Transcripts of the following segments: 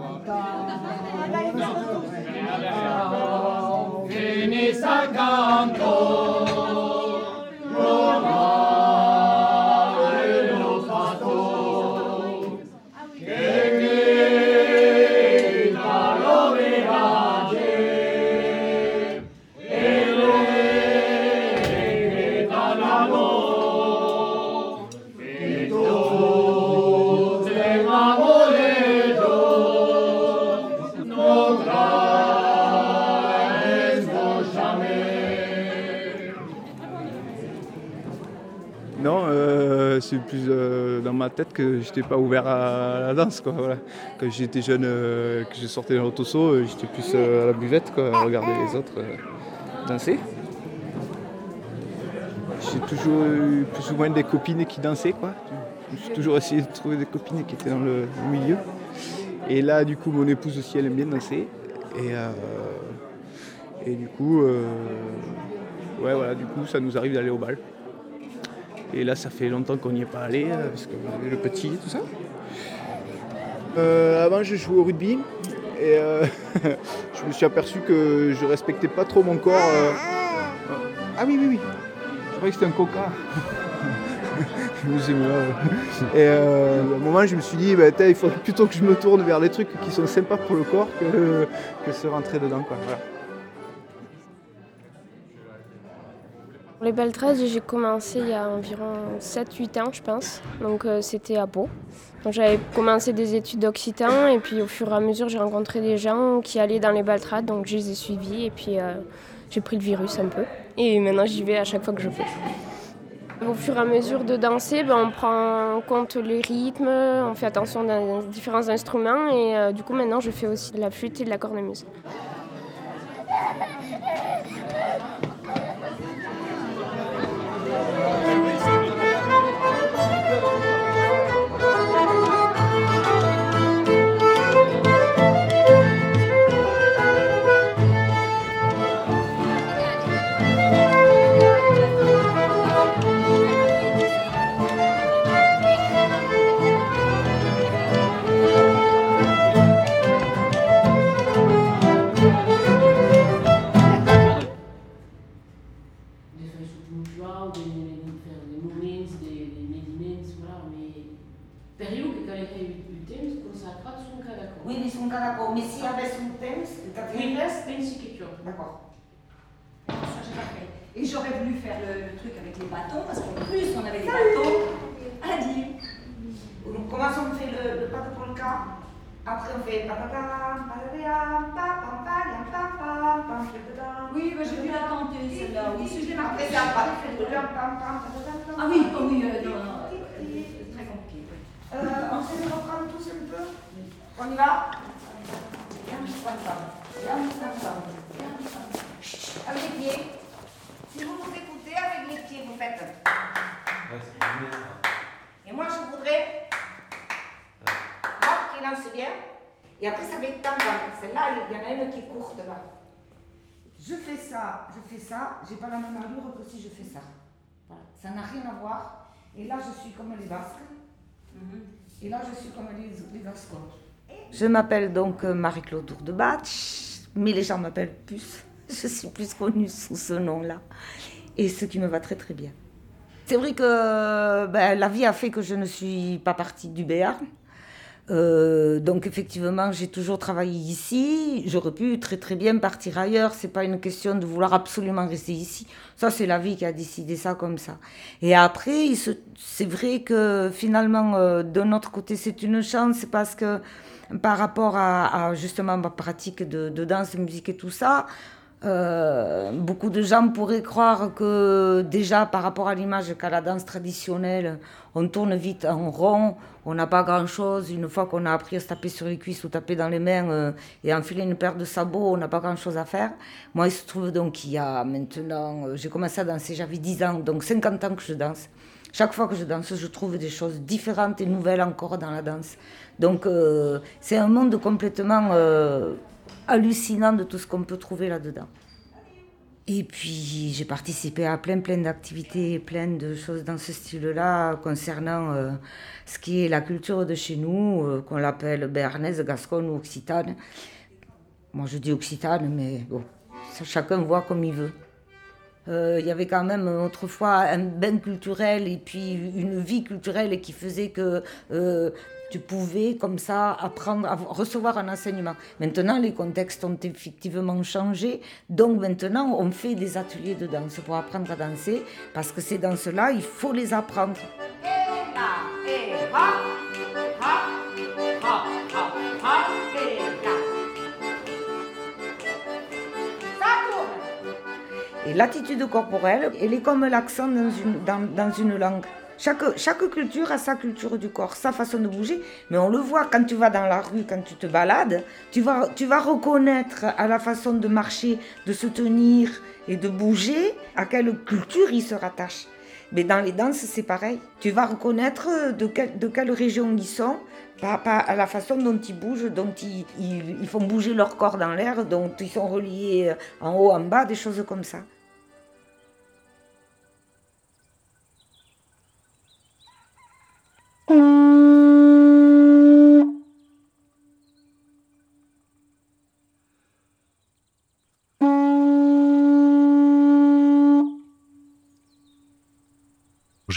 Non, plus euh, dans ma tête que j'étais pas ouvert à la danse. Quoi. Quand j'étais jeune, euh, que je sortais dans l'autosaut, euh, j'étais plus à la buvette, quoi, à regarder les autres danser. J'ai toujours eu plus ou moins des copines qui dansaient. Quoi. J'ai toujours essayé de trouver des copines qui étaient dans le milieu. Et là, du coup, mon épouse aussi, elle aime bien danser. Et, et du coup, ouais, voilà, du coup, ça nous arrive d'aller au bal. Et là, ça fait longtemps qu'on n'y est pas allé, euh, parce que le petit et tout ça. Euh, avant, je jouais au rugby. Et euh, je me suis aperçu que je respectais pas trop mon corps. euh. Ah oui, oui, oui. Je croyais que c'était un coca. Et euh, à un moment, je me suis dit, bah, il faudrait plutôt que je me tourne vers des trucs qui sont sympas pour le corps que, que se rentrer dedans. Quoi. Voilà. Les 13, j'ai commencé il y a environ 7-8 ans, je pense. Donc euh, c'était à Pau. J'avais commencé des études d'occitan et puis au fur et à mesure, j'ai rencontré des gens qui allaient dans les baltrades, donc je les ai suivis et puis euh, j'ai pris le virus un peu. Et maintenant, j'y vais à chaque fois que je peux. Au fur et à mesure de danser, ben, on prend en compte les rythmes, on fait attention à différents instruments et euh, du coup maintenant je fais aussi de la flûte et de la cornemuse. Sottomutual, des, des moments, des, des mediments, voilà, mais Periu que quand il y a eu temps consacrat son cada cosa. Oui, mais son canapé. Mais si avait son thème, t'as fait Oui, che ciò. D'accord. Ça, j'ai pas fait. Et j'aurais voulu faire le, le truc avec les bâtons, parce qu'en plus, on avait des bâtons. Adi. Donc, comment on fait le, le pas de polka Après, on fait. Oui, bah, j'ai vu la tenter celle-là. Oui, si je l'ai marqué. Après, ça va. Ah oui, oh oui, euh, non, non, c'est très compliqué. oui. Euh, on sait reprendre tous un peu On y va. Avec les pieds. Si vous vous écoutez, avec les pieds, vous faites. Et moi, je voudrais. Qui lance bien. Et après, ça va être tam. Celle-là, il y en a une qui est courte là. Je fais ça, je fais ça. J'ai pas la même allure que si je fais ça. Voilà. Ça n'a rien à voir. Et là, je suis comme les Basques. Et là, je suis comme les, les Gascons. Je m'appelle donc euh, Marie-Claude Dourdebach, mais les gens m'appellent plus. Je suis plus connue sous ce nom-là. Et ce qui me va très très bien. C'est vrai que ben, la vie a fait que je ne suis pas partie du Béarn. Euh, donc effectivement, j'ai toujours travaillé ici. J'aurais pu très très bien partir ailleurs. C'est pas une question de vouloir absolument rester ici. Ça, c'est la vie qui a décidé ça comme ça. Et après, c'est vrai que finalement, euh, de notre côté, c'est une chance parce que par rapport à, justement ma pratique de, de danse, musique et tout ça, euh, beaucoup de gens pourraient croire que déjà par rapport à l'image qu'a la danse traditionnelle, on tourne vite en rond, on n'a pas grand-chose. Une fois qu'on a appris à se taper sur les cuisses ou taper dans les mains euh, et enfiler une paire de sabots, on n'a pas grand-chose à faire. Moi, il se trouve donc qu'il y a maintenant, euh, j'ai commencé à danser, j'avais 10 ans, donc 50 ans que je danse. Chaque fois que je danse, je trouve des choses différentes et nouvelles encore dans la danse. Donc euh, c'est un monde complètement hallucinant de tout ce qu'on peut trouver là-dedans. Et puis j'ai participé à plein plein d'activités, plein de choses dans ce style-là concernant euh, ce qui est la culture de chez nous, euh, qu'on l'appelle béarnaise, gasconne ou occitane. Moi je dis occitane, mais bon, chacun voit comme il veut. Euh, il y avait quand même autrefois un bain culturel et puis une vie culturelle qui faisait que tu pouvais comme ça apprendre, recevoir un enseignement. Maintenant, les contextes ont effectivement changé, donc maintenant on fait des ateliers de danse pour apprendre à danser, parce que ces danses-là, il faut les apprendre. Et l'attitude corporelle, elle est comme l'accent dans une, dans une langue. Chaque, culture a sa culture du corps, sa façon de bouger, mais on le voit quand tu vas dans la rue, quand tu te balades, tu vas, tu vas reconnaître à la façon de marcher, de se tenir et de bouger à quelle culture ils se rattachent. Mais dans les danses, c'est pareil. Tu vas reconnaître de, de quelle région ils sont, pas, à la façon dont ils bougent, dont ils, ils, ils font bouger leur corps dans l'air, dont ils sont reliés en haut, en bas, des choses comme ça.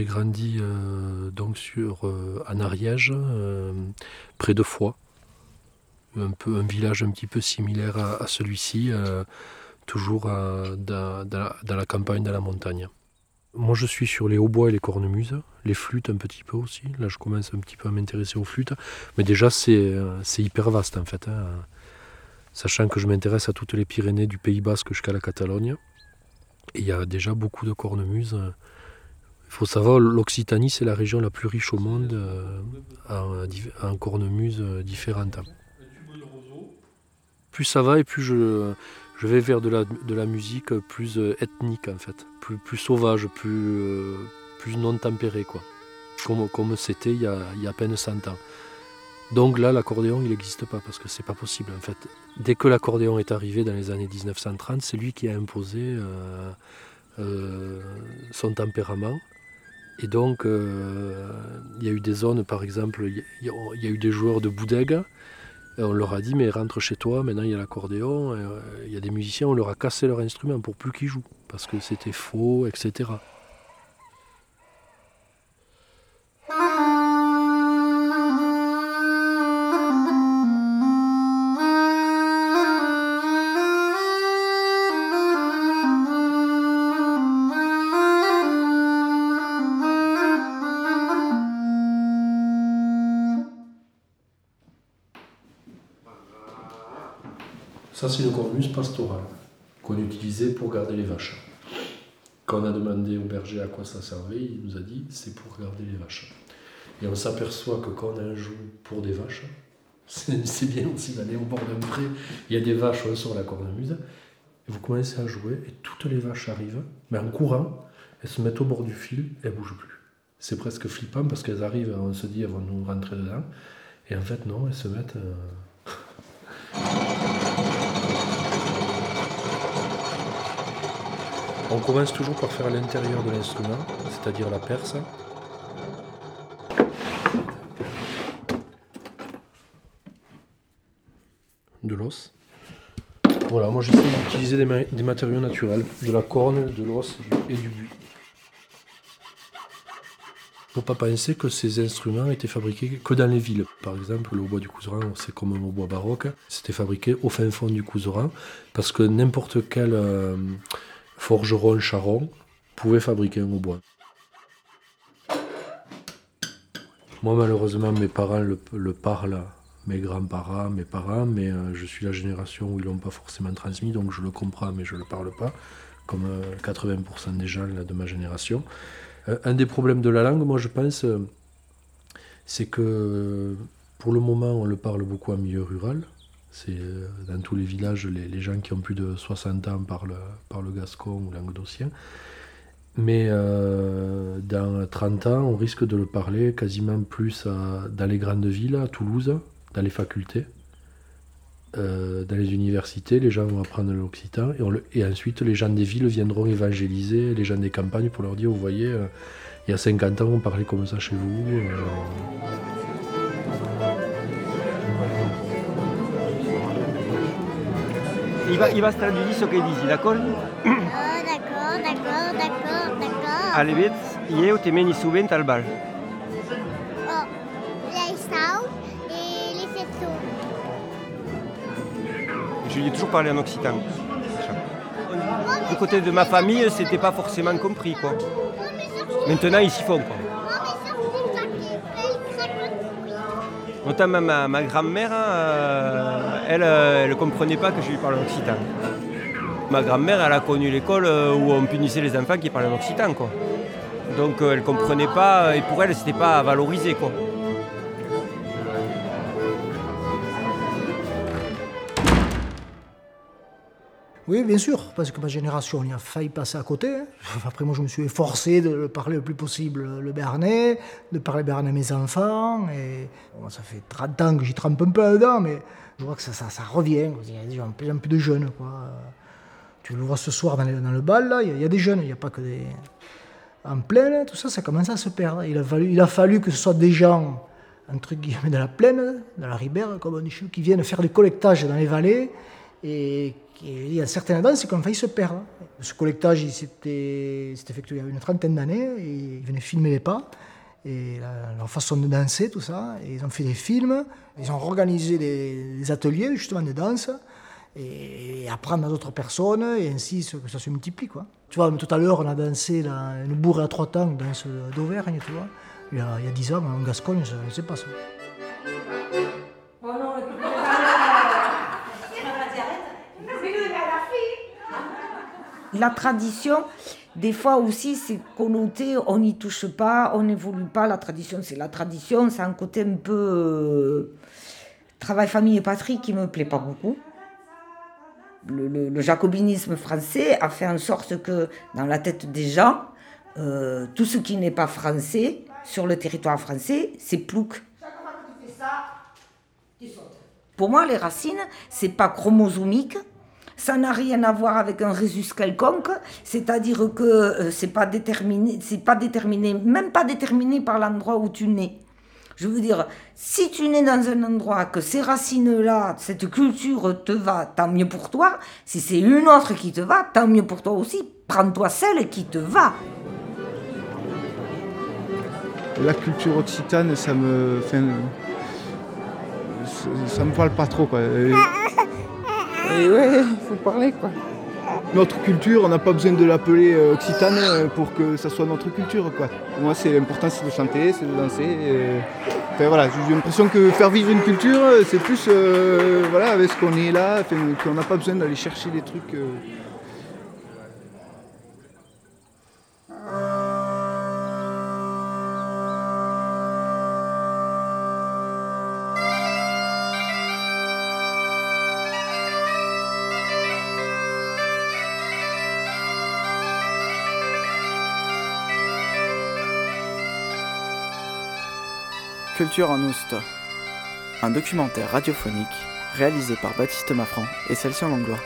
J'ai grandi euh, donc sur euh, en Ariège, euh, près de Foix, un village un petit peu similaire à, celui-ci, toujours dans, la, campagne, dans la montagne. Moi, je suis sur les hautbois et les cornemuses, les flûtes un petit peu aussi. Là, je commence un petit peu à m'intéresser aux flûtes, mais déjà c'est hyper vaste en fait. Hein. Sachant que je m'intéresse à toutes les Pyrénées du Pays Basque jusqu'à la Catalogne, il y a déjà beaucoup de cornemuses. Il faut savoir, l'Occitanie, c'est la région la plus riche au monde euh, en, cornemuses euh, différentes. Plus ça va et plus je, vais vers de la, musique plus euh, ethnique en fait, plus, sauvage, plus, non tempérée quoi. Comme, c'était il, y a, il y a à peine 100 ans. Donc là, l'accordéon, il n'existe pas parce que c'est pas possible en fait. Dès que l'accordéon est arrivé dans les années 1930, c'est lui qui a imposé son tempérament et donc, euh, il y a eu des zones, par exemple, il y, a eu des joueurs de Boudègue. On leur a dit, mais rentre chez toi, maintenant il y a l'accordéon. Euh, il y a des musiciens, on leur a cassé leur instrument pour plus qu'ils jouent, parce que c'était faux, etc. Ça, c'est une cornemuse pastorale qu'on utilisait pour garder les vaches. Quand on a demandé au berger à quoi ça servait, il nous a dit c'est pour garder les vaches. Et on s'aperçoit que quand on joue pour des vaches, c'est bien aussi d'aller au bord d'un pré, il y a des vaches sur la cornemuse, vous commencez à jouer, et toutes les vaches arrivent, mais en courant, elles se mettent au bord du fil, elles ne bougent plus. C'est presque flippant parce qu'elles arrivent, on se dit elles vont nous rentrer dedans, et en fait non, elles se mettent... Euh, On commence toujours par faire l'intérieur de l'instrument, c'est-à-dire la perce. De l'os. Voilà, moi j'essaie d'utiliser des, matériaux naturels, de la corne, de l'os et du buis. Faut pas penser que ces instruments étaient fabriqués que dans les villes. Par exemple, le hautbois du Couseran, c'est comme un hautbois baroque. C'était fabriqué au fin fond du Couseran parce que n'importe quel euh, forgeron charron pouvait fabriquer un hautbois. Moi, malheureusement, mes parents le, parlent, mes grands-parents, mes parents, mais euh, je suis la génération où ils l'ont pas forcément transmis, donc je le comprends, mais je ne le parle pas, comme 80% euh, des gens de ma génération. Euh, un des problèmes de la langue, moi, je pense, c'est que pour le moment, on le parle beaucoup en milieu rural, c'est euh, dans tous les villages, les, gens qui ont plus de 60 ans parlent, le gascon ou languedocien. Mais euh, dans 30 ans, on risque de le parler quasiment plus dans les grandes villes, à Toulouse, dans les facultés. Euh, dans les universités, les gens vont apprendre l'occitan et, ensuite les gens des villes viendront évangéliser les gens des campagnes pour leur dire, vous voyez, il y a 50 ans on parlait comme ça chez vous. Va, il va se traduire ce qu'il dit, d'accord? Oh, d'accord, d'accord, d'accord, d'accord. Allez vite, il te meni souvent al bal. Oh, les sauts et les faisceaux. Je lui ai toujours parlé en occitan. Du côté de ma famille, c'était pas forcément compris, quoi. Maintenant, ils s'y font, quoi. Notamment ma, grand-mère, euh, elle ne comprenait pas que je lui parlais en occitan. Ma grand-mère, elle a connu l'école euh, où on punissait les enfants qui parlaient en occitan. Quoi. Donc euh, elle ne comprenait pas, et pour elle, c'était pas valorisé. Quoi. Oui, bien sûr, parce que ma génération, il a failli passer à côté. Hein. Après, moi, je me suis efforcé de parler le plus possible le béarnais, de parler béarnais à mes enfants. Et ça fait 30 ans que j'y trempe un peu dedans, mais je vois que ça, revient. Il y a de plus en plus de jeunes. Tu le vois ce soir dans, le bal, il y, a, des jeunes, il n'y a pas que des. En plaine, tout ça, ça commence à se perdre. Il a fallu, que ce soit des gens, entre guillemets, de la plaine, de la ribère, comme on dit, qui viennent faire des collectages dans les vallées et il y a certaines danses qui ont failli se perdre. Ce collectage s'était effectué il y a une trentaine d'années et ils venaient filmer les pas et leur façon de danser, tout ça. Et ils ont fait des films, ils ont organisé des, ateliers justement de danse et, apprendre à d'autres personnes et ainsi ça se multiplie. Quoi. Tu vois, tout à l'heure, on a dansé une bourre à trois temps, danse d'Auvergne, tu vois. Il il y a dix ans, en Gascogne, je ne sais pas ça. La tradition, des fois aussi, c'est connoté, on n'y touche pas, on n'évolue pas. La tradition, c'est la tradition, c'est un côté un peu euh, travail, famille et patrie qui me plaît pas beaucoup. Le, jacobinisme français a fait en sorte que dans la tête des gens, euh, tout ce qui n'est pas français sur le territoire français, c'est plouc. Pour moi, les racines, c'est pas chromosomique, ça n'a rien à voir avec un résus quelconque, c'est-à-dire que euh, c'est pas déterminé, c'est pas déterminé, même pas déterminé par l'endroit où tu nais. Je veux dire, si tu nais dans un endroit que ces racines-là, cette culture te va, tant mieux pour toi. Si c'est une autre qui te va, tant mieux pour toi aussi. Prends-toi celle qui te va. La culture occitane, ça me, fait, ça me parle pas trop quoi. Ouais, il faut parler quoi. Notre culture, on n'a pas besoin de l'appeler euh, occitane euh, pour que ça soit notre culture quoi. Moi c'est important c'est de chanter, c'est de danser. voilà, j'ai l'impression que faire vivre une culture, c'est plus euh, voilà, avec ce qu'on est là, qu'on n'a pas besoin d'aller chercher des trucs. Culture en Ouste, un documentaire radiophonique réalisé par Baptiste Maffran et Celsius Langlois.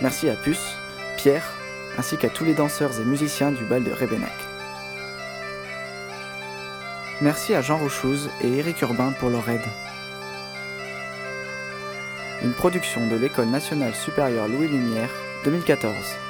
Merci à Puce, Pierre, ainsi qu'à tous les danseurs et musiciens du bal de Rébenac. Merci à Jean Rochouz et Éric Urbain pour leur aide. Une production de l'École nationale supérieure Louis Lumière 2014.